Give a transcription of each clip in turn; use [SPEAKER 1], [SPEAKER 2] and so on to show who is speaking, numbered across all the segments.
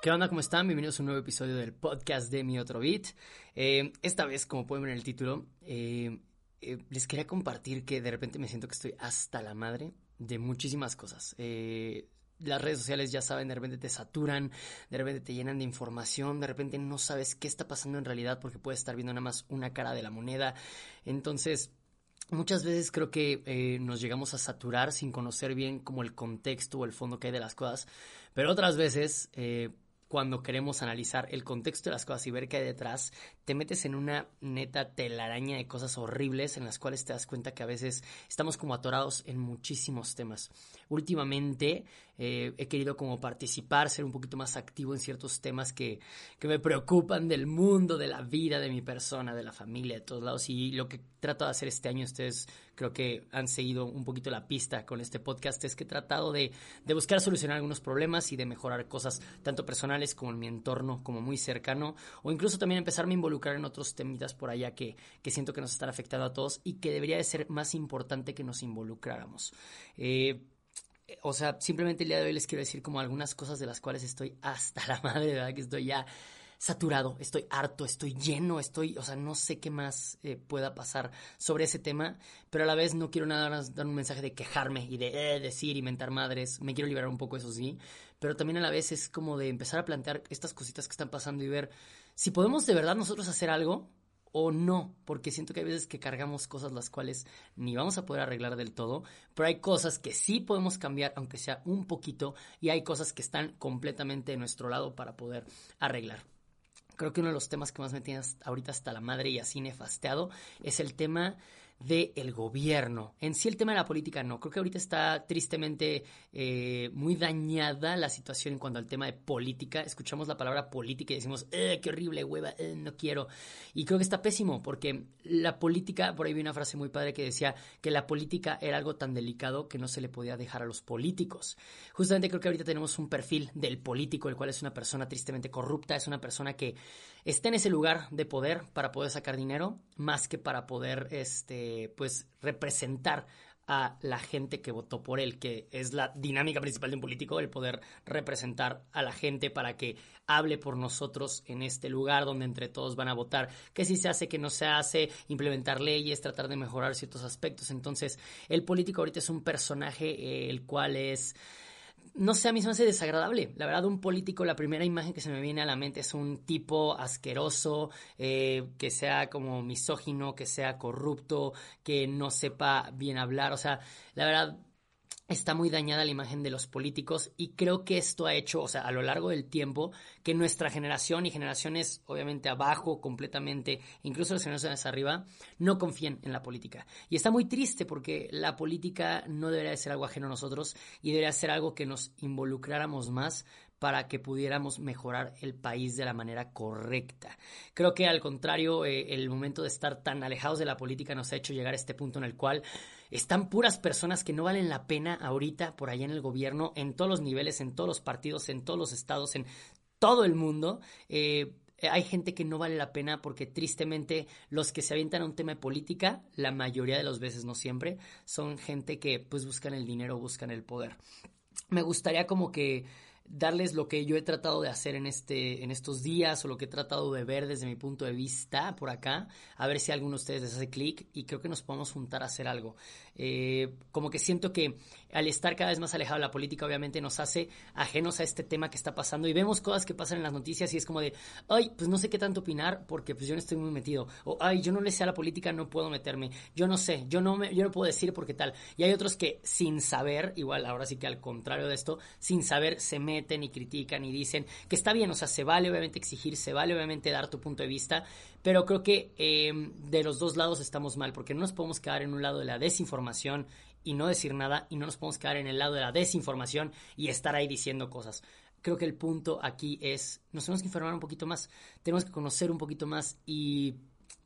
[SPEAKER 1] ¿Qué onda? ¿Cómo están? Bienvenidos a un nuevo episodio del podcast de Mi Otro Beat. Eh, esta vez, como pueden ver en el título, eh, eh, les quería compartir que de repente me siento que estoy hasta la madre de muchísimas cosas. las redes sociales, ya saben, de repente te saturan, de repente te llenan de información, de repente no sabes qué está pasando en realidad porque puedes estar viendo nada más una cara de la moneda. Entonces, Muchas veces creo que nos llegamos a saturar sin conocer bien como el contexto o el fondo que hay de las cosas, pero otras veces cuando queremos analizar el contexto de las cosas y ver qué hay detrás, te metes en una neta telaraña de cosas horribles en las cuales te das cuenta que a veces estamos como atorados en muchísimos temas. Últimamente eh, he querido como participar, ser un poquito más activo en ciertos temas que, que me preocupan del mundo, de la vida, de mi persona, de la familia, de todos lados. Y lo que trato de hacer este año, ustedes creo que han seguido un poquito la pista con este podcast, es que he tratado de, de buscar solucionar algunos problemas y de mejorar cosas tanto personales como en mi entorno, como muy cercano, o incluso también empezarme a involucrar en otros temitas por allá que, que siento que nos están afectando a todos y que debería de ser más importante que nos involucráramos. Eh, o sea, simplemente el día de hoy les quiero decir como algunas cosas de las cuales estoy hasta la madre, ¿verdad? Que estoy ya saturado, estoy harto, estoy lleno, estoy, o sea, no sé qué más eh, pueda pasar sobre ese tema, pero a la vez no quiero nada más dar un mensaje de quejarme y de eh, decir y mentar madres, me quiero liberar un poco, eso sí, pero también a la vez es como de empezar a plantear estas cositas que están pasando y ver si podemos de verdad nosotros hacer algo o no, porque siento que hay veces que cargamos cosas las cuales ni vamos a poder arreglar del todo, pero hay cosas que sí podemos cambiar, aunque sea un poquito, y hay cosas que están completamente de nuestro lado para poder arreglar. Creo que uno de los temas que más me tiene ahorita hasta la madre y así nefasteado es el tema del gobierno. En sí el tema de la política no. Creo que ahorita está tristemente eh, muy dañada la situación en cuanto al tema de política. Escuchamos la palabra política y decimos, eh, qué horrible, hueva, eh, no quiero. Y creo que está pésimo porque la política, por ahí vi una frase muy padre que decía que la política era algo tan delicado que no se le podía dejar a los políticos. Justamente creo que ahorita tenemos un perfil del político, el cual es una persona tristemente corrupta, es una persona que está en ese lugar de poder para poder sacar dinero, más que para poder, este, pues, representar a la gente que votó por él, que es la dinámica principal de un político, el poder representar a la gente para que hable por nosotros en este lugar donde entre todos van a votar, que si se hace, que no se hace, implementar leyes, tratar de mejorar ciertos aspectos. Entonces, el político ahorita es un personaje eh, el cual es no sé, a mí se me hace desagradable. La verdad, un político, la primera imagen que se me viene a la mente es un tipo asqueroso, eh, que sea como misógino, que sea corrupto, que no sepa bien hablar. O sea, la verdad, está muy dañada la imagen de los políticos y creo que esto ha hecho, o sea, a lo largo del tiempo, que nuestra generación y generaciones obviamente abajo completamente, incluso las generaciones arriba, no confíen en la política. Y está muy triste porque la política no debería de ser algo ajeno a nosotros y debería ser algo que nos involucráramos más para que pudiéramos mejorar el país de la manera correcta. Creo que al contrario, eh, el momento de estar tan alejados de la política nos ha hecho llegar a este punto en el cual están puras personas que no valen la pena ahorita por allá en el gobierno, en todos los niveles, en todos los partidos, en todos los estados, en todo el mundo. Eh, hay gente que no vale la pena porque tristemente los que se avientan a un tema de política, la mayoría de las veces, no siempre, son gente que pues buscan el dinero, buscan el poder. Me gustaría como que darles lo que yo he tratado de hacer en, este, en estos días o lo que he tratado de ver desde mi punto de vista por acá, a ver si alguno de ustedes les hace clic y creo que nos podemos juntar a hacer algo. Eh, como que siento que al estar cada vez más alejado de la política, obviamente nos hace ajenos a este tema que está pasando y vemos cosas que pasan en las noticias y es como de, ay, pues no sé qué tanto opinar porque pues yo no estoy muy metido. O, ay, yo no le sé a la política, no puedo meterme. Yo no sé, yo no, me, yo no puedo decir porque tal. Y hay otros que sin saber, igual ahora sí que al contrario de esto, sin saber se meten y critican y dicen que está bien, o sea, se vale obviamente exigir, se vale obviamente dar tu punto de vista, pero creo que eh, de los dos lados estamos mal porque no nos podemos quedar en un lado de la desinformación y no decir nada y no nos podemos quedar en el lado de la desinformación y estar ahí diciendo cosas. Creo que el punto aquí es, nos tenemos que informar un poquito más, tenemos que conocer un poquito más y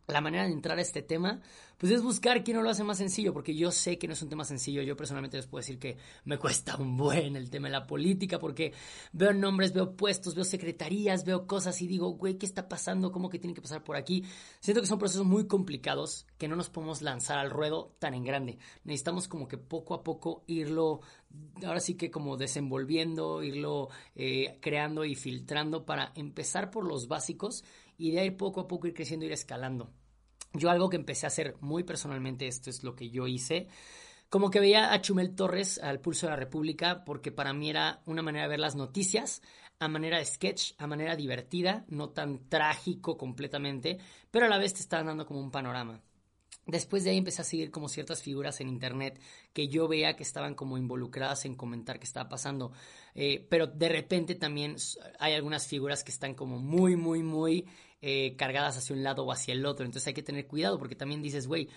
[SPEAKER 1] la manera de entrar a este tema, pues es buscar quién no lo hace más sencillo, porque yo sé que no es un tema sencillo. Yo personalmente les puedo decir que me cuesta un buen el tema de la política, porque veo nombres, veo puestos, veo secretarías, veo cosas y digo, güey, ¿qué está pasando? ¿Cómo que tiene que pasar por aquí? Siento que son procesos muy complicados que no nos podemos lanzar al ruedo tan en grande. Necesitamos como que poco a poco irlo, ahora sí que como desenvolviendo, irlo eh, creando y filtrando para empezar por los básicos y de ahí poco a poco ir creciendo, ir escalando. Yo algo que empecé a hacer muy personalmente, esto es lo que yo hice, como que veía a Chumel Torres al Pulso de la República, porque para mí era una manera de ver las noticias, a manera de sketch, a manera divertida, no tan trágico completamente, pero a la vez te estaban dando como un panorama. Después de ahí empecé a seguir como ciertas figuras en internet que yo veía que estaban como involucradas en comentar qué estaba pasando. Eh, pero de repente también hay algunas figuras que están como muy, muy, muy eh, cargadas hacia un lado o hacia el otro. Entonces hay que tener cuidado porque también dices, güey,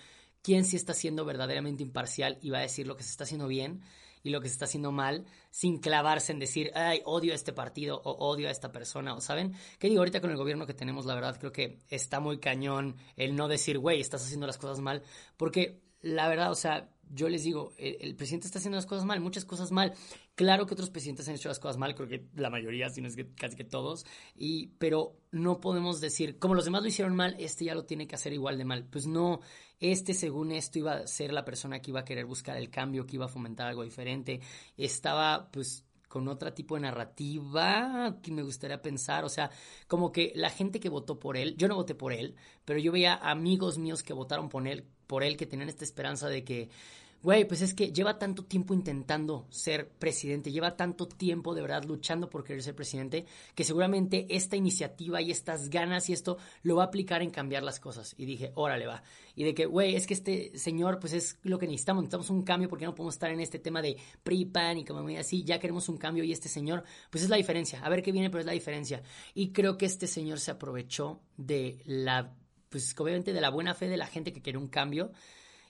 [SPEAKER 1] ¿quién sí está siendo verdaderamente imparcial y va a decir lo que se está haciendo bien? y lo que se está haciendo mal sin clavarse en decir, ay, odio a este partido o odio a esta persona, o saben, ¿qué digo ahorita con el gobierno que tenemos? La verdad creo que está muy cañón el no decir, güey, estás haciendo las cosas mal, porque la verdad, o sea, yo les digo, el, presidente está haciendo las cosas mal, muchas cosas mal. Claro que otros presidentes han hecho las cosas mal, creo que la mayoría, si no es que casi que todos, y, pero no podemos decir, como los demás lo hicieron mal, este ya lo tiene que hacer igual de mal. Pues no, este según esto iba a ser la persona que iba a querer buscar el cambio, que iba a fomentar algo diferente. Estaba, pues, con otro tipo de narrativa que me gustaría pensar, o sea, como que la gente que votó por él, yo no voté por él, pero yo veía amigos míos que votaron por él, por él que tenían esta esperanza de que Güey, pues es que lleva tanto tiempo intentando ser presidente, lleva tanto tiempo de verdad luchando por querer ser presidente, que seguramente esta iniciativa y estas ganas y esto lo va a aplicar en cambiar las cosas. Y dije, órale, va. Y de que, güey, es que este señor, pues es lo que necesitamos, necesitamos un cambio porque no podemos estar en este tema de PRI-PAN y como así, ya queremos un cambio y este señor, pues es la diferencia. A ver qué viene, pero es la diferencia. Y creo que este señor se aprovechó de la, pues obviamente de la buena fe de la gente que quiere un cambio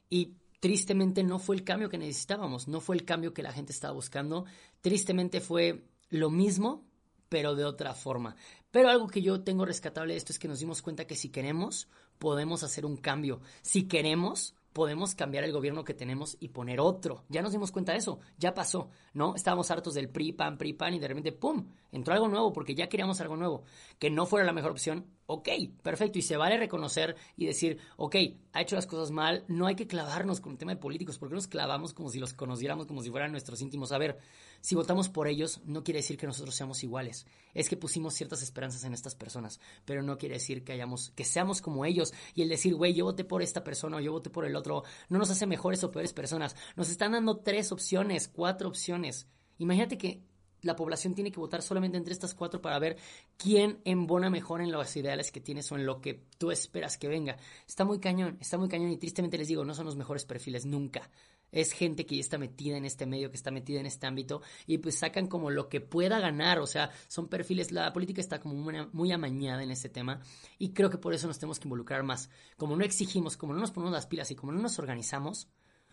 [SPEAKER 1] y tristemente no fue el cambio que necesitábamos, no fue el cambio que la gente estaba buscando, tristemente fue lo mismo, pero de otra forma. Pero algo que yo tengo rescatable de esto es que nos dimos cuenta que si queremos, podemos hacer un cambio. Si queremos, podemos cambiar el gobierno que tenemos y poner otro. Ya nos dimos cuenta de eso, ya pasó, ¿no? Estábamos hartos del PRI, PAN, PRI, PAN y de repente, ¡pum!, entró algo nuevo porque ya queríamos algo nuevo. Que no fuera la mejor opción, ok, perfecto. Y se vale reconocer y decir, ok, ha hecho las cosas mal, no hay que clavarnos con el tema de políticos, porque nos clavamos como si los conociéramos, como si fueran nuestros íntimos. A ver, si votamos por ellos, no quiere decir que nosotros seamos iguales. Es que pusimos ciertas esperanzas en estas personas, pero no quiere decir que hayamos, que seamos como ellos. Y el decir, güey, yo voté por esta persona o yo voté por el otro, no nos hace mejores o peores personas. Nos están dando tres opciones, cuatro opciones. Imagínate que la población tiene que votar solamente entre estas cuatro para ver quién embona mejor en los ideales que tienes o en lo que tú esperas que venga. Está muy cañón, está muy cañón y tristemente les digo, no son los mejores perfiles nunca es gente que ya está metida en este medio, que está metida en este ámbito y pues sacan como lo que pueda ganar, o sea, son perfiles, la política está como muy, amañada en ese tema y creo que por eso nos tenemos que involucrar más. Como no exigimos, como no nos ponemos las pilas y como no nos organizamos,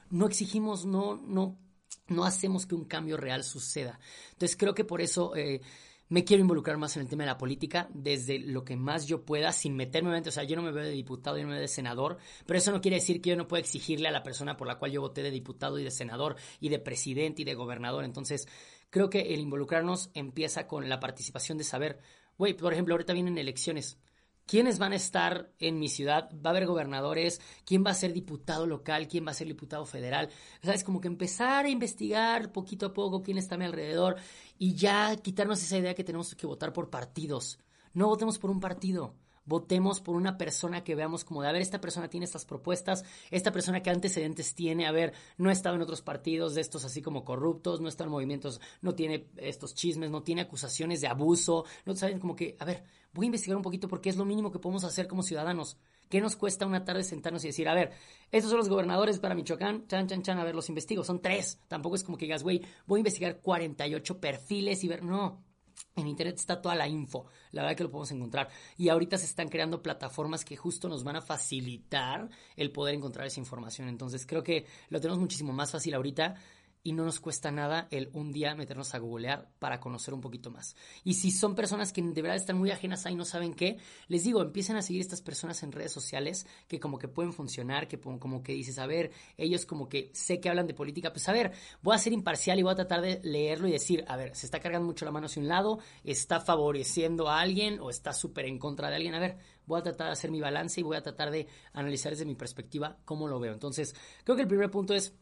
[SPEAKER 1] no exigimos, no, no, no hacemos que un cambio real suceda. Entonces creo que por eso... Eh, me quiero involucrar más en el tema de la política desde lo que más yo pueda, sin meterme, o sea, yo no me veo de diputado, yo no me veo de senador, pero eso no quiere decir que yo no pueda exigirle a la persona por la cual yo voté de diputado y de senador y de presidente y de gobernador. Entonces, creo que el involucrarnos empieza con la participación de saber, güey, por ejemplo, ahorita vienen elecciones quiénes van a estar en mi ciudad, va a haber gobernadores, quién va a ser diputado local, quién va a ser diputado federal. O sea, es como que empezar a investigar poquito a poco quién está a mi alrededor y ya quitarnos esa idea que tenemos que votar por partidos. No votemos por un partido votemos por una persona que veamos como de, a ver, esta persona tiene estas propuestas, esta persona que antecedentes tiene, a ver, no ha estado en otros partidos de estos así como corruptos, no está en movimientos, no tiene estos chismes, no tiene acusaciones de abuso, no saben como que, a ver, voy a investigar un poquito porque es lo mínimo que podemos hacer como ciudadanos. ¿Qué nos cuesta una tarde sentarnos y decir, a ver, estos son los gobernadores para Michoacán, chan, chan, chan, a ver, los investigo, son tres. Tampoco es como que digas, güey, voy a investigar 48 perfiles y ver, no, en Internet está toda la info, la verdad que lo podemos encontrar. Y ahorita se están creando plataformas que justo nos van a facilitar el poder encontrar esa información. Entonces creo que lo tenemos muchísimo más fácil ahorita. Y no nos cuesta nada el un día meternos a googlear para conocer un poquito más. Y si son personas que de verdad están muy ajenas ahí y no saben qué, les digo, empiecen a seguir estas personas en redes sociales que como que pueden funcionar, que como que dices, a ver, ellos como que sé que hablan de política, pues a ver, voy a ser imparcial y voy a tratar de leerlo y decir, a ver, se está cargando mucho la mano hacia un lado, está favoreciendo a alguien o está súper en contra de alguien, a ver, voy a tratar de hacer mi balance y voy a tratar de analizar desde mi perspectiva cómo lo veo. Entonces, creo que el primer punto es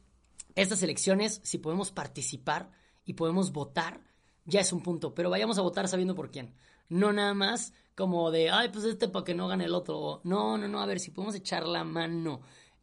[SPEAKER 1] estas elecciones, si podemos participar y podemos votar, ya es un punto, pero vayamos a votar sabiendo por quién. No nada más como de, ay, pues este para que no gane el otro. No, no, no, a ver, si podemos echar la mano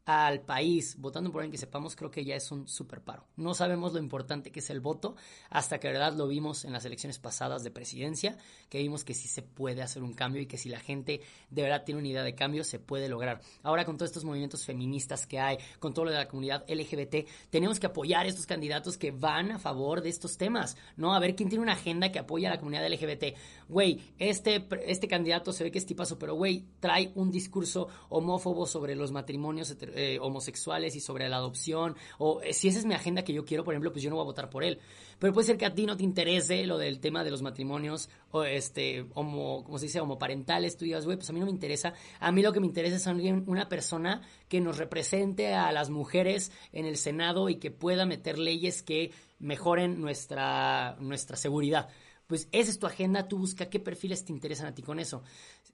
[SPEAKER 1] al país votando por alguien que sepamos, creo que ya es un super paro. No sabemos lo importante que es el voto hasta que, de verdad, lo vimos en las elecciones pasadas de presidencia, que vimos que sí se puede hacer un cambio y que si la gente de verdad tiene una idea de cambio, se puede lograr. Ahora, con todos estos movimientos feministas que hay, con todo lo de la comunidad LGBT, tenemos que apoyar a estos candidatos que van a favor de estos temas, ¿no? A ver quién tiene una agenda que apoya a la comunidad LGBT. Güey, este, este candidato se ve que es tipazo, pero güey, trae un discurso homófobo sobre los matrimonios eh, homosexuales y sobre la adopción, o eh, si esa es mi agenda que yo quiero, por ejemplo, pues yo no voy a votar por él. Pero puede ser que a ti no te interese lo del tema de los matrimonios o este homo, como se dice, homoparentales, tú digas, güey, pues a mí no me interesa. A mí lo que me interesa es alguien, una persona que nos represente a las mujeres en el Senado y que pueda meter leyes que mejoren nuestra, nuestra seguridad pues esa es tu agenda, tú busca qué perfiles te interesan a ti con eso.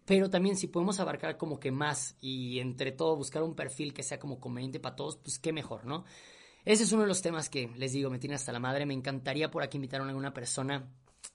[SPEAKER 1] Pero también si podemos abarcar como que más y entre todo buscar un perfil que sea como conveniente para todos, pues qué mejor, ¿no? Ese es uno de los temas que les digo, me tiene hasta la madre. Me encantaría por aquí invitar a alguna persona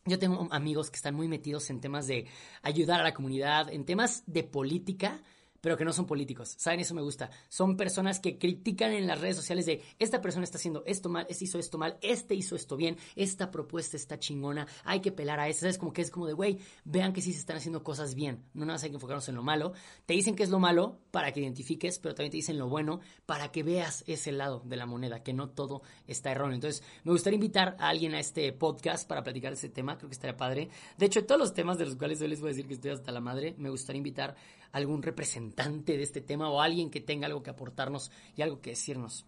[SPEAKER 1] yo tengo amigos que están muy metidos en temas de ayudar a la comunidad, en temas de política, pero que no son políticos. ¿Saben? Eso me gusta. Son personas que critican en las redes sociales de esta persona está haciendo esto mal, este hizo esto mal, este hizo esto bien, esta propuesta está chingona, hay que pelar a esta. ¿Sabes? Como que es como de, güey, vean que sí se están haciendo cosas bien. No nada más hay que enfocarnos en lo malo. Te dicen que es lo malo para que identifiques, pero también te dicen lo bueno para que veas ese lado de la moneda, que no todo está erróneo. Entonces, me gustaría invitar a alguien a este podcast para platicar ese tema. Creo que estaría padre. De hecho, todos los temas de los cuales hoy les voy a decir que estoy hasta la madre, me gustaría invitar algún representante de este tema o alguien que tenga algo que aportarnos y algo que decirnos.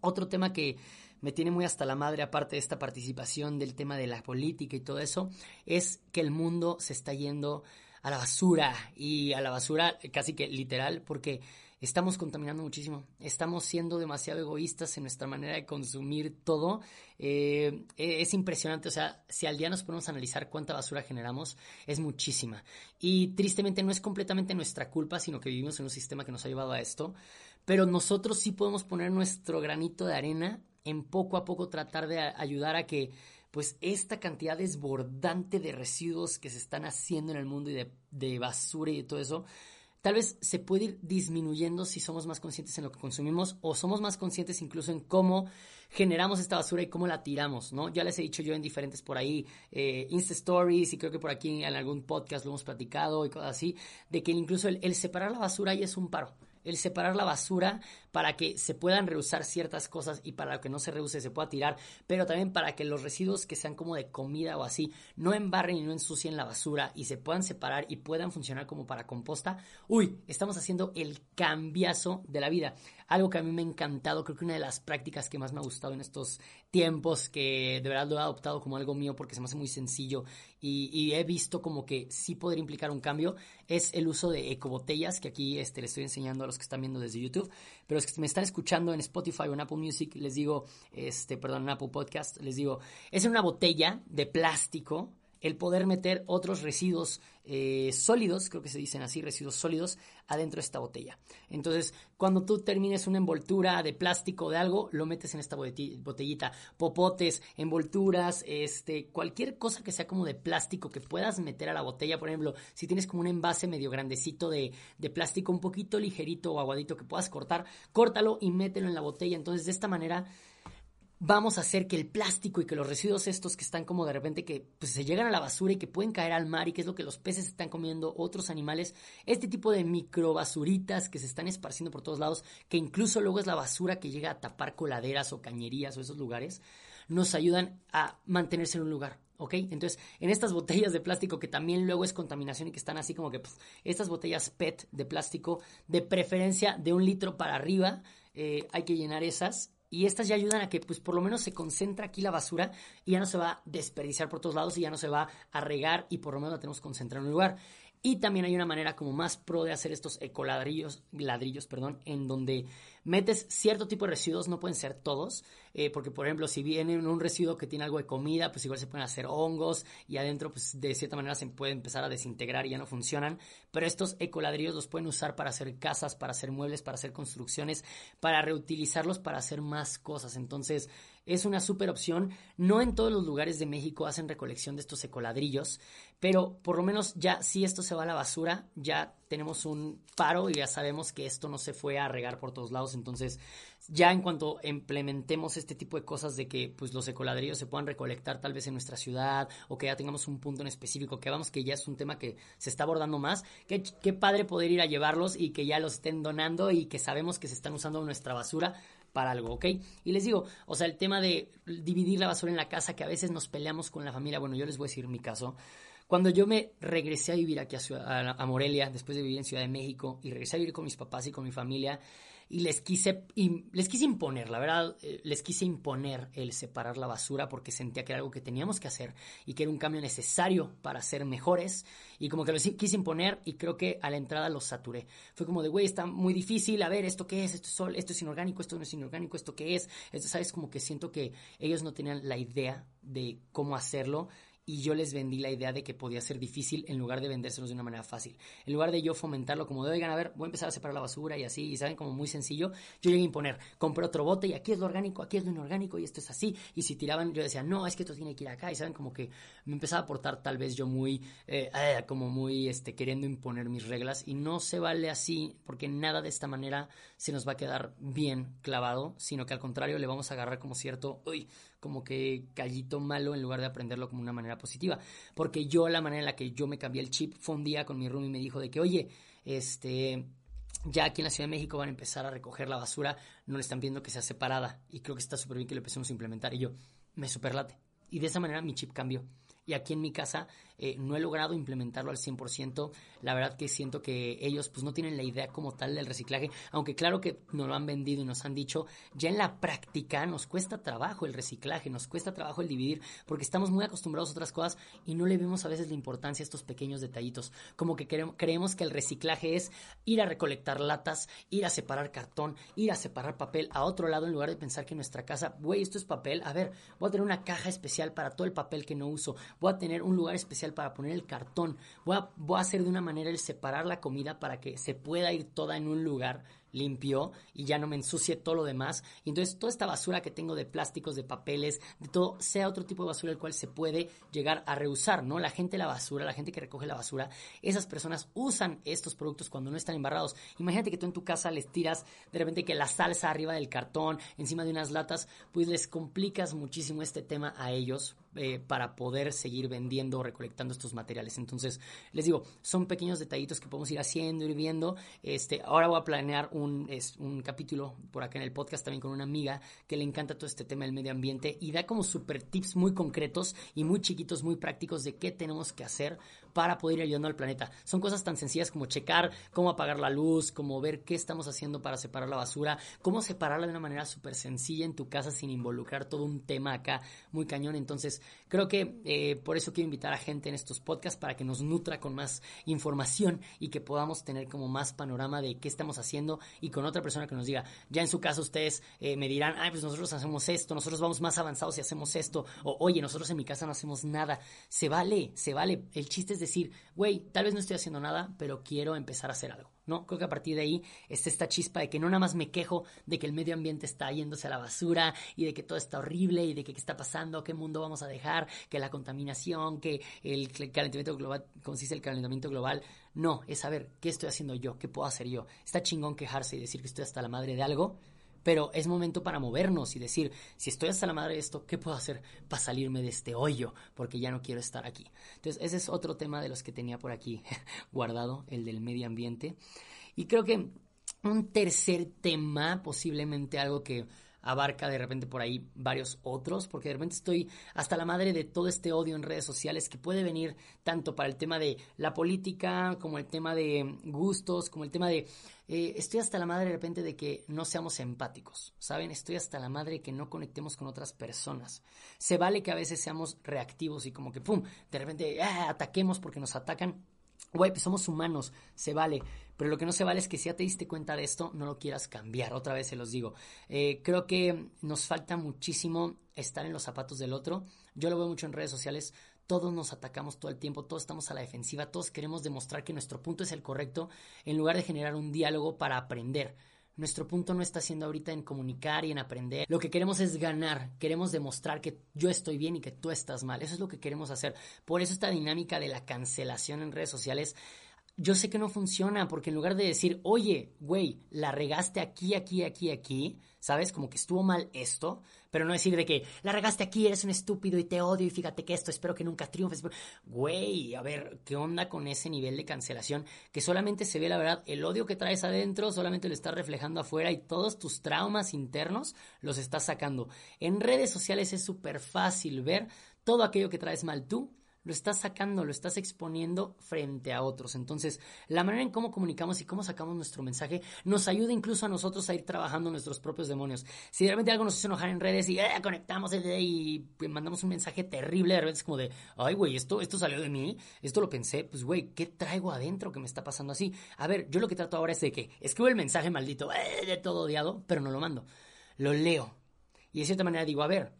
[SPEAKER 1] Otro tema que me tiene muy hasta la madre, aparte de esta participación del tema de la política y todo eso, es que el mundo se está yendo a la basura y a la basura casi que literal, porque estamos contaminando muchísimo, estamos siendo demasiado egoístas en nuestra manera de consumir todo. Eh, e, es impresionante, o sea, si al día nos ponemos a analizar cuánta basura generamos, es muchísima. Y tristemente no es completamente nuestra culpa, sino que vivimos en un sistema que nos ha llevado a esto, pero nosotros sí podemos poner nuestro granito de arena en poco a poco tratar de ayudar a que pues esta cantidad desbordante de residuos que se están haciendo en el mundo y de, de basura y de todo eso, tal vez se puede ir disminuyendo si somos más conscientes en lo que consumimos o somos más conscientes incluso en cómo generamos esta basura y cómo la tiramos, ¿no? Ya les he dicho yo en diferentes por ahí, eh, Insta Stories y creo que por aquí en algún podcast lo hemos platicado y cosas así, de que incluso el, separar la basura ya es un paro el separar la basura para que se puedan reusar ciertas cosas y para que no se reuse se pueda tirar, pero también para que los residuos que sean como de comida o así no embarren y no ensucien la basura y se puedan separar y puedan funcionar como para composta. Uy, estamos haciendo el cambiazo de la vida. Algo que a mí me ha encantado, creo que una de las prácticas que más me ha gustado en estos tiempos, que de verdad lo he adoptado como algo mío porque se me hace muy sencillo y, he visto como que sí podría implicar un cambio, es el uso de ecobotellas, que aquí este, estoy enseñando a los que están viendo desde YouTube, pero los que me están escuchando en Spotify o en Apple Music, les digo, este, perdón, en Apple Podcast, les digo, es una botella de plástico el poder meter otros residuos eh, sólidos, creo que se dicen así, residuos sólidos, adentro de esta botella. Entonces, cuando tú termines una envoltura de plástico de algo, lo metes en esta botellita. Popotes, envolturas, este, cualquier cosa que sea como de plástico que puedas meter a la botella. Por ejemplo, si tienes como un envase medio grandecito de, de plástico, un poquito ligerito o aguadito que puedas cortar, córtalo y mételo en la botella. Entonces, de esta manera vamos a hacer que el plástico y que los residuos estos que están como de repente que pues, se llegan a la basura y que pueden caer al mar y que es lo que los peces están comiendo, otros animales, este tipo de microbasuritas que se están esparciendo por todos lados, que incluso luego es la basura que llega a tapar coladeras o cañerías o esos lugares, nos ayudan a mantenerse en un lugar. ¿Ok? Entonces, en estas botellas de plástico que también luego es contaminación y que están así como que estas botellas PET de plástico, de preferencia de un litro para arriba, eh, hay que llenar esas y estas ya ayudan a que pues por lo menos se concentra aquí la basura y ya no se va a desperdiciar por todos lados y ya no se va a regar y por lo menos la tenemos concentrada en un lugar. Y también hay una manera como más pro de hacer estos ecoladrillos, ladrillos, perdón, en donde metes cierto tipo de residuos, no pueden ser todos, eh, porque por ejemplo, si viene un residuo que tiene algo de comida, pues igual se pueden hacer hongos y adentro, pues de cierta manera se puede empezar a desintegrar y ya no funcionan. Pero estos ecoladrillos los pueden usar para hacer casas, para hacer muebles, para hacer construcciones, para reutilizarlos, para hacer más cosas. Entonces, es una super opción. No en todos los lugares de México hacen recolección de estos ecoladrillos, pero por lo menos ya si esto se va a la basura, ya tenemos un paro y ya sabemos que esto no se fue a regar por todos lados. Entonces, ya en cuanto implementemos este tipo de cosas de que pues los ecoladrillos se puedan recolectar tal vez en nuestra ciudad o que ya tengamos un punto en específico, que vamos que ya es un tema que se está abordando más, qué, qué padre poder ir a llevarlos y que ya los estén donando y que sabemos que se están usando nuestra basura para algo, ¿ok? Y les digo, o sea, el tema de dividir la basura en la casa, que a veces nos peleamos con la familia, bueno, yo les voy a decir mi caso. Cuando yo me regresé a vivir aquí a, a Morelia, después de vivir en Ciudad de México, y regresé a vivir con mis papás y con mi familia, y les quise, y les quise imponer, la verdad, eh, les quise imponer el separar la basura porque sentía que era algo que teníamos que hacer y que era un cambio necesario para ser mejores y como que lo quise imponer y creo que a la entrada los saturé. Fue como de, güey, está muy difícil, a ver, ¿esto qué es? ¿Esto es sol? ¿Esto es inorgánico? ¿Esto no es inorgánico? ¿Esto qué es? Esto, ¿Sabes? Como que siento que ellos no tenían la idea de cómo hacerlo y yo les vendí la idea de que podía ser difícil en lugar de vendérselos de una manera fácil. En lugar de yo fomentarlo como de, oigan, a ver, voy a empezar a separar la basura y así, y saben, como muy sencillo, yo llegué a imponer, compré otro bote y aquí es lo orgánico, aquí es lo inorgánico y esto es así. Y si tiraban, yo decía, no, es que esto tiene que ir acá. Y saben, como que me empezaba a portar tal vez yo muy, eh, eh, como muy, este, queriendo imponer mis reglas. Y no se vale así, porque nada de esta manera se nos va a quedar bien clavado, sino que al contrario le vamos a agarrar como cierto, uy, como que callito malo en lugar de aprenderlo como una manera positiva. Porque yo la manera en la que yo me cambié el chip fue un día con mi room y me dijo de que, oye, este, ya aquí en la Ciudad de México van a empezar a recoger la basura, no le están viendo que sea separada. Y creo que está súper bien que lo empecemos a implementar. Y yo, me superlate. Y de esa manera mi chip cambió. Y aquí en mi casa eh, no he logrado implementarlo al 100%. La verdad que siento que ellos pues no tienen la idea como tal del reciclaje, aunque claro que nos lo han vendido y nos han dicho, ya en la práctica nos cuesta trabajo el reciclaje, nos cuesta trabajo el dividir, porque estamos muy acostumbrados a otras cosas y no le vemos a veces la importancia a estos pequeños detallitos. Como que creemos que el reciclaje es ir a recolectar latas, ir a separar cartón, ir a separar papel a otro lado en lugar de pensar que nuestra casa, güey, esto es papel, a ver, voy a tener una caja especial para todo el papel que no uso, voy a tener un lugar especial para poner el cartón. Voy a, hacer de una manera el separar la comida para que se pueda ir toda en un lugar limpio y ya no me ensucie todo lo demás. Y entonces toda esta basura que tengo de plásticos, de papeles, de todo, sea otro tipo de basura el cual se puede llegar a reusar, ¿no? La gente la basura, la gente que recoge la basura, esas personas usan estos productos cuando no están embarrados. Imagínate que tú en tu casa les tiras de repente que la salsa arriba del cartón, encima de unas latas, pues les complicas muchísimo este tema a ellos eh, para poder seguir vendiendo o recolectando estos materiales. Entonces, les digo, son pequeños detallitos que podemos ir haciendo, ir viendo. Este, ahora voy a planear un, es, un capítulo por acá en el podcast también con una amiga que le encanta todo este tema del medio ambiente y da como super tips muy concretos y muy chiquitos, muy prácticos de qué tenemos que hacer para poder ir ayudando al planeta. Son cosas tan sencillas como checar cómo apagar la luz, como ver qué estamos haciendo para separar la basura, cómo separarla de una manera súper sencilla en tu casa sin involucrar todo un tema acá muy cañón. Entonces, creo que eh, por eso quiero invitar a gente en estos podcasts para que nos nutra con más información y que podamos tener como más panorama de qué estamos haciendo y con otra persona que nos diga, ya en su caso ustedes eh, me dirán, ay, pues nosotros hacemos esto, nosotros vamos más avanzados y hacemos esto, o oye, nosotros en mi casa no hacemos nada. Se vale, se vale. El chiste es decir, güey, tal vez no estoy haciendo nada, pero quiero empezar a hacer algo, ¿no? Creo que a partir de ahí está esta chispa de que no nada más me quejo de que el medio ambiente está yéndose a la basura y de que todo está horrible y de que qué está pasando, qué mundo vamos a dejar, que la contaminación, que el calentamiento global, consiste el calentamiento global. No, es saber qué estoy haciendo yo, qué puedo hacer yo. Está chingón quejarse y decir que estoy hasta la madre de algo, pero es momento para movernos y decir, si estoy hasta la madre de esto, ¿qué puedo hacer para salirme de este hoyo? Porque ya no quiero estar aquí. Entonces, ese es otro tema de los que tenía por aquí guardado, el del medio ambiente. Y creo que un tercer tema, posiblemente algo que abarca de repente por ahí varios otros, porque de repente estoy hasta la madre de todo este odio en redes sociales que puede venir tanto para el tema de la política, como el tema de gustos, como el tema de... Eh, estoy hasta la madre de repente de que no seamos empáticos, ¿saben? Estoy hasta la madre que no conectemos con otras personas. Se vale que a veces seamos reactivos y como que, ¡pum!, de repente ah, ataquemos porque nos atacan Güey, pues somos humanos, se vale. Pero lo que no se vale es que si ya te diste cuenta de esto, no lo quieras cambiar. Otra vez se los digo. Eh, creo que nos falta muchísimo estar en los zapatos del otro. Yo lo veo mucho en redes sociales. Todos nos atacamos todo el tiempo, todos estamos a la defensiva, todos queremos demostrar que nuestro punto es el correcto en lugar de generar un diálogo para aprender. Nuestro punto no está siendo ahorita en comunicar y en aprender. Lo que queremos es ganar. Queremos demostrar que yo estoy bien y que tú estás mal. Eso es lo que queremos hacer. Por eso esta dinámica de la cancelación en redes sociales yo sé que no funciona porque en lugar de decir, oye, güey, la regaste aquí, aquí, aquí, aquí, ¿sabes? Como que estuvo mal esto, pero no decir de que la regaste aquí, eres un estúpido y te odio y fíjate que esto, espero que nunca triunfes. Güey, a ver, ¿qué onda con ese nivel de cancelación? Que solamente se ve, la verdad, el odio que traes adentro, solamente lo estás reflejando afuera y todos tus traumas internos los estás sacando. En redes sociales es súper fácil ver todo aquello que traes mal tú lo estás sacando, lo estás exponiendo frente a otros. Entonces, la manera en cómo comunicamos y cómo sacamos nuestro mensaje nos ayuda incluso a nosotros a ir trabajando nuestros propios demonios. Si de repente algo nos hace enojar en redes y eh, conectamos y mandamos un mensaje terrible, de repente es como de, ay, güey, esto, esto salió de mí, esto lo pensé, pues, güey, ¿qué traigo adentro que me está pasando así? A ver, yo lo que trato ahora es de que escribo el mensaje maldito, eh, de todo odiado, pero no lo mando. Lo leo. Y de cierta manera digo, a ver,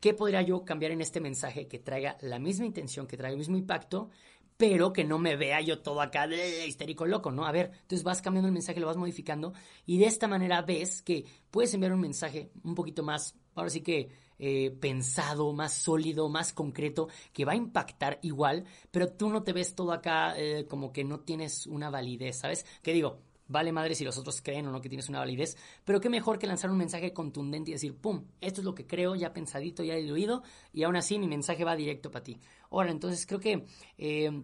[SPEAKER 1] ¿Qué podría yo cambiar en este mensaje que traiga la misma intención, que traiga el mismo impacto, pero que no me vea yo todo acá de histérico loco, ¿no? A ver, entonces vas cambiando el mensaje, lo vas modificando y de esta manera ves que puedes enviar un mensaje un poquito más, ahora sí que eh, pensado, más sólido, más concreto, que va a impactar igual, pero tú no te ves todo acá eh, como que no tienes una validez, ¿sabes? Que digo, vale madre si los otros creen o no que tienes una validez, pero qué mejor que lanzar un mensaje contundente y decir, pum, esto es lo que creo, ya pensadito, ya diluido, y aún así mi mensaje va directo para ti. Ahora, entonces creo que eh,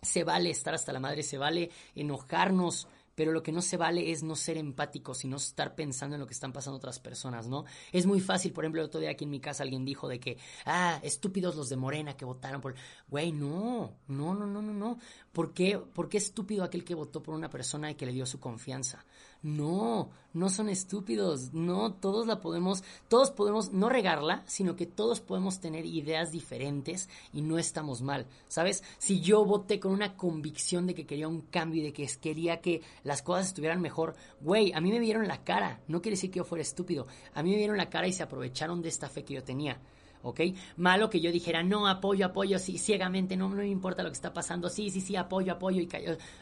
[SPEAKER 1] se vale estar hasta la madre, se vale enojarnos, pero lo que no se vale es no ser empático, sino estar pensando en lo que están pasando otras personas, ¿no? Es muy fácil, por ejemplo, el otro día aquí en mi casa alguien dijo de que, ah, estúpidos los de Morena que votaron por... Güey, no, no, no, no, no, no. ¿Por qué, ¿Por qué estúpido aquel que votó por una persona y que le dio su confianza? No, no son estúpidos, no, todos la podemos, todos podemos no regarla, sino que todos podemos tener ideas diferentes y no estamos mal, ¿sabes? Si yo voté con una convicción de que quería un cambio y de que quería que las cosas estuvieran mejor, güey, a mí me vieron la cara, no quiere decir que yo fuera estúpido, a mí me vieron la cara y se aprovecharon de esta fe que yo tenía. ¿Ok? Malo que yo dijera, no, apoyo, apoyo, sí, ciegamente, no, no me importa lo que está pasando, sí, sí, sí, apoyo, apoyo, y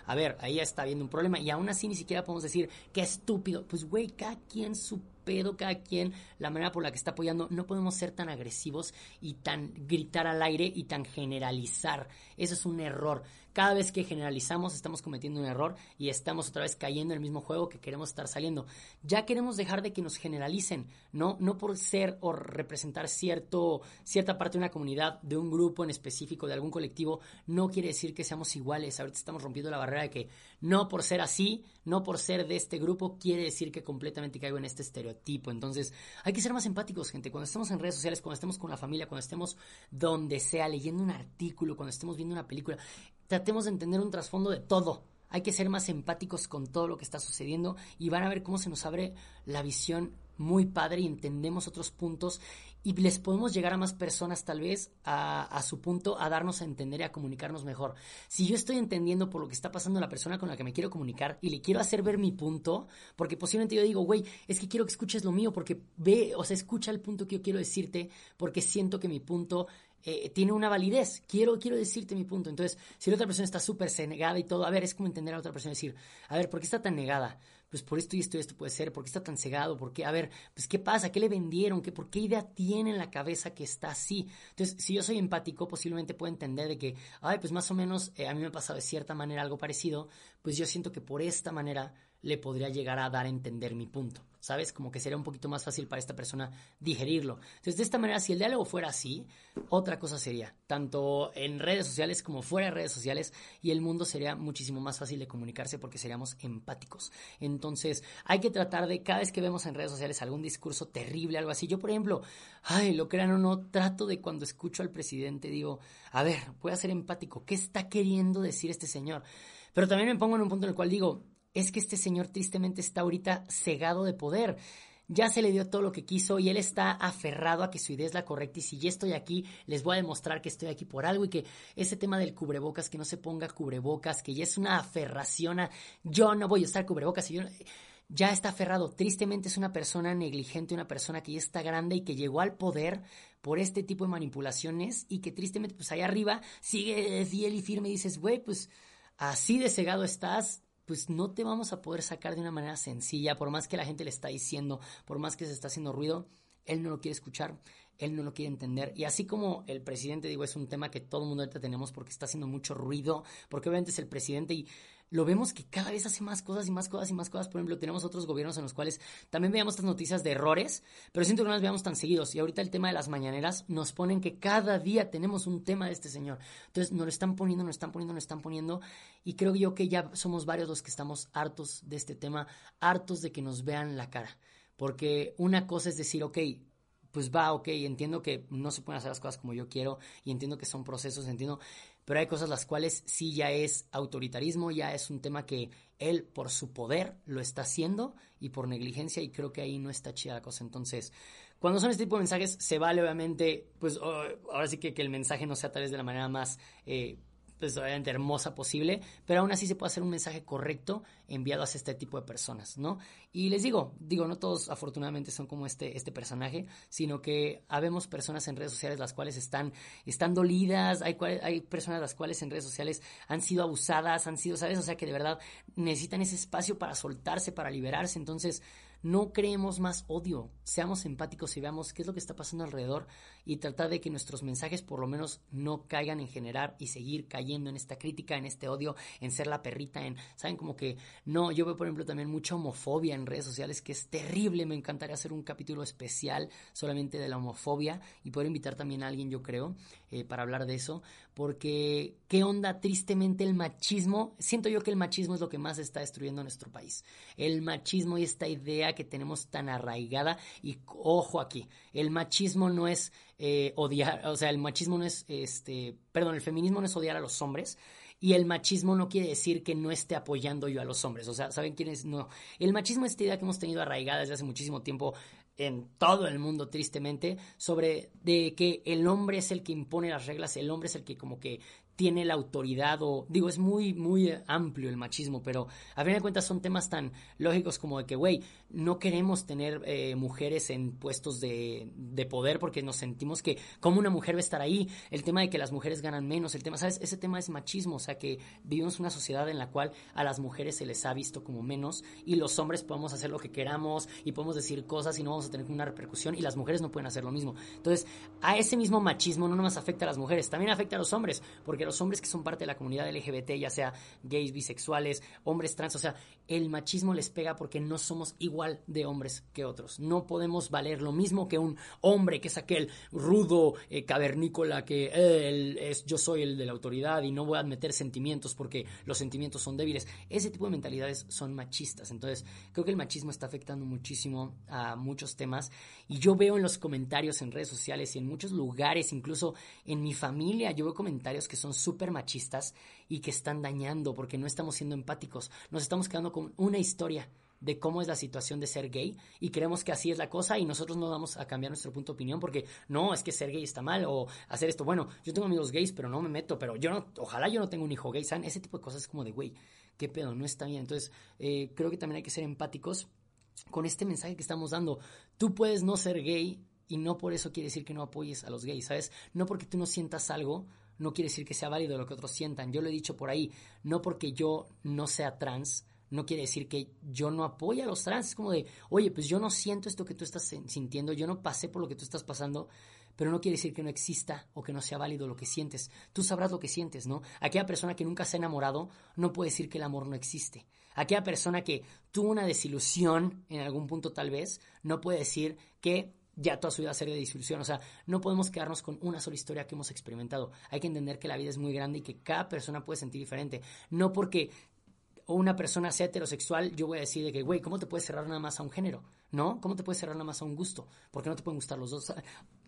[SPEAKER 1] A ver, ahí está habiendo un problema, y aún así ni siquiera podemos decir, qué estúpido, pues güey, cada quien su pedo, cada quien la manera por la que está apoyando, no podemos ser tan agresivos y tan gritar al aire y tan generalizar, eso es un error. Cada vez que generalizamos estamos cometiendo un error y estamos otra vez cayendo en el mismo juego que queremos estar saliendo. Ya queremos dejar de que nos generalicen, no, no por ser o representar cierto, cierta parte de una comunidad, de un grupo en específico, de algún colectivo, no quiere decir que seamos iguales. Ahorita estamos rompiendo la barrera de que no por ser así, no por ser de este grupo, quiere decir que completamente caigo en este estereotipo. Entonces, hay que ser más empáticos, gente. Cuando estemos en redes sociales, cuando estemos con la familia, cuando estemos donde sea, leyendo un artículo, cuando estemos viendo una película, tratemos de entender un trasfondo de todo. Hay que ser más empáticos con todo lo que está sucediendo y van a ver cómo se nos abre la visión muy padre y entendemos otros puntos y les podemos llegar a más personas tal vez a, a, su punto a darnos a entender y a comunicarnos mejor. Si yo estoy entendiendo por lo que está pasando la persona con la que me quiero comunicar y le quiero hacer ver mi punto, porque posiblemente yo digo, güey, es que quiero que escuches lo mío porque ve, o sea, escucha el punto que yo quiero decirte porque siento que mi punto eh, tiene una validez. Quiero, quiero decirte mi punto. Entonces, si la otra persona está súper negada y todo, a ver, es como entender a otra persona y decir, a ver, ¿por qué está tan negada? Pues por esto y esto y esto puede ser, ¿por qué está tan cegado? ¿Por qué? A ver, pues ¿qué pasa? ¿Qué le vendieron? ¿Qué, ¿Por qué idea tiene en la cabeza que está así? Entonces, si yo soy empático, posiblemente puedo entender de que, ay, pues más o menos eh, a mí me ha pasado de cierta manera algo parecido, pues yo siento que por esta manera le podría llegar a dar a entender mi punto. ¿sabes? Como que sería un poquito más fácil para esta persona digerirlo. Entonces, de esta manera, si el diálogo fuera así, otra cosa sería, tanto en redes sociales como fuera de redes sociales, y el mundo sería muchísimo más fácil de comunicarse porque seríamos empáticos. Entonces, hay que tratar de, cada vez que vemos en redes sociales algún discurso terrible, algo así, yo, por ejemplo, ay, lo crean o no, trato de cuando escucho al presidente, digo, a ver, voy a ser empático, ¿qué está queriendo decir este señor? Pero también me pongo en un punto en el cual digo, es que este señor tristemente está ahorita cegado de poder. Ya se le dio todo lo que quiso y él está aferrado a que su idea es la correcta y si ya estoy aquí, les voy a demostrar que estoy aquí por algo y que ese tema del cubrebocas, que no se ponga cubrebocas, que ya es una aferración a yo no voy a estar cubrebocas y yo ya está aferrado. Tristemente es una persona negligente, una persona que ya está grande y que llegó al poder por este tipo de manipulaciones y que tristemente pues allá arriba sigue fiel y firme y dices, güey, pues así de cegado estás, pues no te vamos a poder sacar de una manera sencilla, por más que la gente le está diciendo, por más que se está haciendo ruido, él no lo quiere escuchar, él no lo quiere entender. Y así como el presidente, digo, es un tema que todo el mundo ahorita tenemos porque está haciendo mucho ruido, porque obviamente es el presidente y lo vemos que cada vez hace más cosas y más cosas y más cosas. Por ejemplo, tenemos otros gobiernos en los cuales también veamos estas noticias de errores, pero siento que no las veamos tan seguidos. Y ahorita el tema de las mañaneras nos ponen que cada día tenemos un tema de este señor. Entonces nos lo están poniendo, nos están poniendo, nos están poniendo. Y creo yo que ya somos varios los que estamos hartos de este tema, hartos de que nos vean la cara. Porque una cosa es decir, ok, pues va, ok, entiendo que no se pueden hacer las cosas como yo quiero y entiendo que son procesos, entiendo, pero hay cosas las cuales sí ya es autoritarismo, ya es un tema que él por su poder lo está haciendo y por negligencia y creo que ahí no está chida la cosa. Entonces, cuando son este tipo de mensajes, se vale obviamente, pues oh, ahora sí que, que el mensaje no sea tal vez de la manera más... Eh, pues obviamente hermosa posible, pero aún así se puede hacer un mensaje correcto enviado hacia este tipo de personas, ¿no? Y les digo, digo, no todos afortunadamente son como este, este personaje, sino que habemos personas en redes sociales las cuales están, están dolidas, hay, hay personas las cuales en redes sociales han sido abusadas, han sido, ¿sabes? O sea que de verdad necesitan ese espacio para soltarse, para liberarse, entonces no creemos más odio, seamos empáticos y veamos qué es lo que está pasando alrededor y tratar de que nuestros mensajes por lo menos no caigan en generar y seguir cayendo en esta crítica, en este odio, en ser la perrita, en, ¿saben? Como que no, yo veo por ejemplo también mucha homofobia en redes sociales que es terrible, me encantaría hacer un capítulo especial solamente de la homofobia y poder invitar también a alguien, yo creo, eh, para hablar de eso, porque qué onda tristemente el machismo, siento yo que el machismo es lo que más está destruyendo nuestro país, el machismo y esta idea que tenemos tan arraigada y ojo aquí, el machismo no es eh, odiar, o sea, el machismo no es, este, perdón, el feminismo no es odiar a los hombres, y el machismo no quiere decir que no esté apoyando yo a los hombres. O sea, ¿saben quién es? No. El machismo es esta idea que hemos tenido arraigada desde hace muchísimo tiempo en todo el mundo, tristemente, sobre de que el hombre es el que impone las reglas, el hombre es el que como que tiene la autoridad o digo, es muy, muy amplio el machismo, pero a fin de cuentas son temas tan lógicos como de que, güey, no queremos tener eh, mujeres en puestos de, de, poder porque nos sentimos que como una mujer va a estar ahí, el tema de que las mujeres ganan menos, el tema, ¿sabes? Ese tema es machismo, o sea que vivimos una sociedad en la cual a las mujeres se les ha visto como menos y los hombres podemos hacer lo que queramos y podemos decir cosas y no vamos a tener una repercusión y las mujeres no pueden hacer lo mismo. Entonces, a ese mismo machismo no nomás afecta a las mujeres, también afecta a los hombres, porque los hombres que son parte de la comunidad LGBT, ya sea gays, bisexuales, hombres trans, o sea, el machismo les pega porque no somos igual de hombres que otros. No podemos valer lo mismo que un hombre que es aquel rudo eh, cavernícola que es, yo soy el de la autoridad y no voy a meter sentimientos porque los sentimientos son débiles. Ese tipo de mentalidades son machistas. Entonces, creo que el machismo está afectando muchísimo a muchos temas y yo veo en los comentarios en redes sociales y en muchos lugares, incluso en mi familia, yo veo comentarios que son súper machistas y que están dañando porque no estamos siendo empáticos. Nos estamos quedando con una historia de cómo es la situación de ser gay y creemos que así es la cosa y nosotros no vamos a cambiar nuestro punto de opinión porque no, es que ser gay está mal o hacer esto. Bueno, yo tengo amigos gays, pero no me meto, pero yo no, ojalá yo no tenga un hijo gay, ¿saben? Ese tipo de cosas es como de, güey, qué pedo, no está bien. Entonces, eh, creo que también hay que ser empáticos con este mensaje que estamos dando. Tú puedes no ser gay y no por eso quiere decir que no apoyes a los gays, ¿sabes? No porque tú no sientas algo, no quiere decir que sea válido lo que otros sientan. Yo lo he dicho por ahí, no porque yo no sea trans, no quiere decir que yo no apoye a los trans. Es como de, oye, pues yo no siento esto que tú estás sintiendo, yo no pasé por lo que tú estás pasando, pero no quiere decir que no exista o que no sea válido lo que sientes. Tú sabrás lo que sientes, ¿no? Aquella persona que nunca se ha enamorado no puede decir que el amor no existe. Aquella persona que tuvo una desilusión en algún punto tal vez, no puede decir que ya toda su vida serie de desilusión. O sea, no podemos quedarnos con una sola historia que hemos experimentado. Hay que entender que la vida es muy grande y que cada persona puede sentir diferente. No porque una persona sea heterosexual, yo voy a decir de que, güey, ¿cómo te puedes cerrar nada más a un género? ¿No? ¿Cómo te puedes cerrar nada más a un gusto? Porque no te pueden gustar los dos.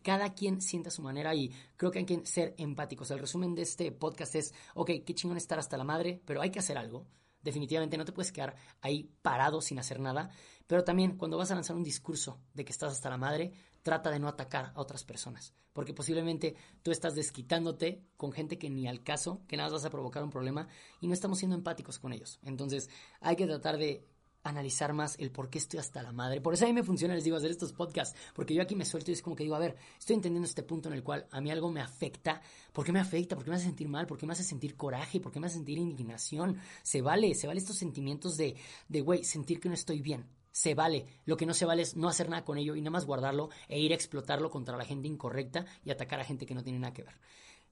[SPEAKER 1] cada quien siente a su manera y creo que hay que ser empáticos. El resumen de este podcast es, ok, qué chingón estar hasta la madre, pero hay que hacer algo. Definitivamente no te puedes quedar ahí parado sin hacer nada. Pero también cuando vas a lanzar un discurso de que estás hasta la madre, trata de no atacar a otras personas. Porque posiblemente tú estás desquitándote con gente que ni al caso, que nada más vas a provocar un problema y no estamos siendo empáticos con ellos. Entonces hay que tratar de analizar más el por qué estoy hasta la madre. Por eso a mí me funciona, les digo, hacer estos podcasts, porque yo aquí me suelto y es como que digo, a ver, estoy entendiendo este punto en el cual a mí algo me afecta. ¿Por qué me afecta? ¿Por qué me hace sentir mal? ¿Por qué me hace sentir coraje? ¿Por qué me hace sentir indignación? Se vale, se vale estos sentimientos de, de, güey, sentir que no estoy bien. Se vale. Lo que no se vale es no hacer nada con ello y nada más guardarlo e ir a explotarlo contra la gente incorrecta y atacar a gente que no tiene nada que ver.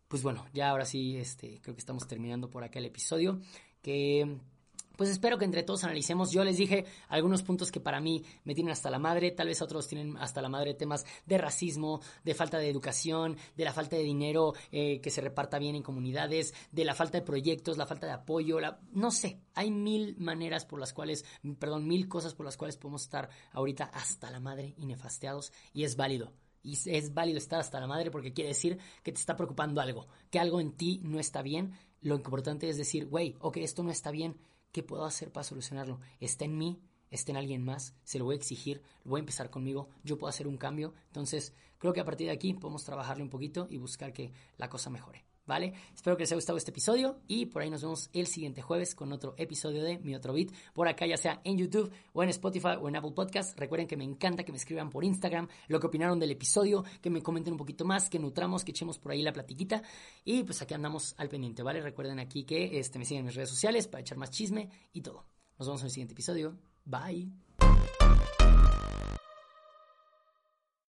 [SPEAKER 1] Pues bueno, ya ahora sí, este, creo que estamos terminando por acá el episodio. Que pues espero que entre todos analicemos. Yo les dije algunos puntos que para mí me tienen hasta la madre, tal vez otros tienen hasta la madre temas de racismo, de falta de educación, de la falta de dinero eh, que se reparta bien en comunidades, de la falta de proyectos, la falta de apoyo, la, no sé, hay mil maneras por las cuales, perdón, mil cosas por las cuales podemos estar ahorita hasta la madre y nefasteados y es válido. Y es válido estar hasta la madre porque quiere decir que te está preocupando algo, que algo en ti no está bien. Lo importante es decir, güey, ok, esto no está bien ¿Qué puedo hacer para solucionarlo? ¿Está en mí? ¿Está en alguien más? ¿Se lo voy a exigir? ¿Lo voy a empezar conmigo? ¿Yo puedo hacer un cambio? Entonces, creo que a partir de aquí podemos trabajarle un poquito y buscar que la cosa mejore. ¿Vale? Espero que les haya gustado este episodio y por ahí nos vemos el siguiente jueves con otro episodio de Mi Otro Beat, por acá ya sea en YouTube o en Spotify o en Apple Podcast. Recuerden que me encanta que me escriban por Instagram lo que opinaron del episodio, que me comenten un poquito más, que nutramos, que echemos por ahí la platiquita y pues aquí andamos al pendiente, ¿vale? Recuerden aquí que este, me siguen en mis redes sociales para echar más chisme y todo. Nos vemos en el siguiente episodio. Bye.